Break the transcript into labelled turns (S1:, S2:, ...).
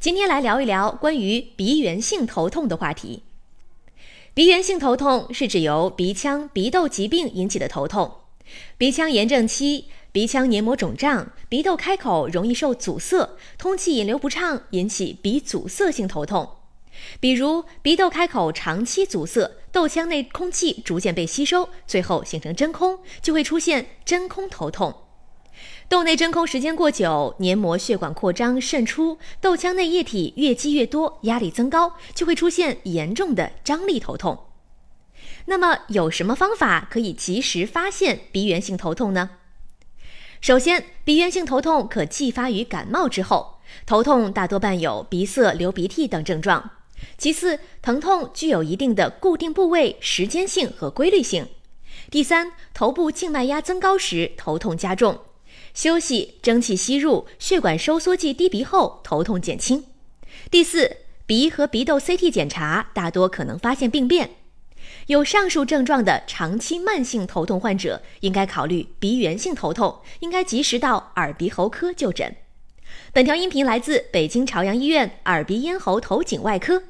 S1: 今天来聊一聊关于鼻源性头痛的话题。鼻源性头痛是指由鼻腔鼻窦疾病引起的头痛，鼻腔炎症期、鼻腔黏膜肿胀、鼻窦开口容易受阻塞、通气引流不畅，引起鼻阻塞性头痛。比如鼻窦开口长期阻塞，窦腔内空气逐渐被吸收，最后形成真空，就会出现真空头痛。窦内真空时间过久，黏膜血管扩张渗出，窦腔内液体越积越多，压力增高，就会出现严重的张力头痛。那么有什么方法可以及时发现鼻源性头痛呢？首先，鼻源性头痛可继发于感冒之后，头痛大多伴有鼻塞、流鼻涕等症状。其次，疼痛具有一定的固定部位、时间性和规律性。第三，头部静脉压增高时，头痛加重。休息，蒸汽吸入，血管收缩剂滴鼻后，头痛减轻。第四，鼻和鼻窦 CT 检查大多可能发现病变。有上述症状的长期慢性头痛患者，应该考虑鼻源性头痛，应该及时到耳鼻喉科就诊。本条音频来自北京朝阳医院耳鼻咽喉头颈外科。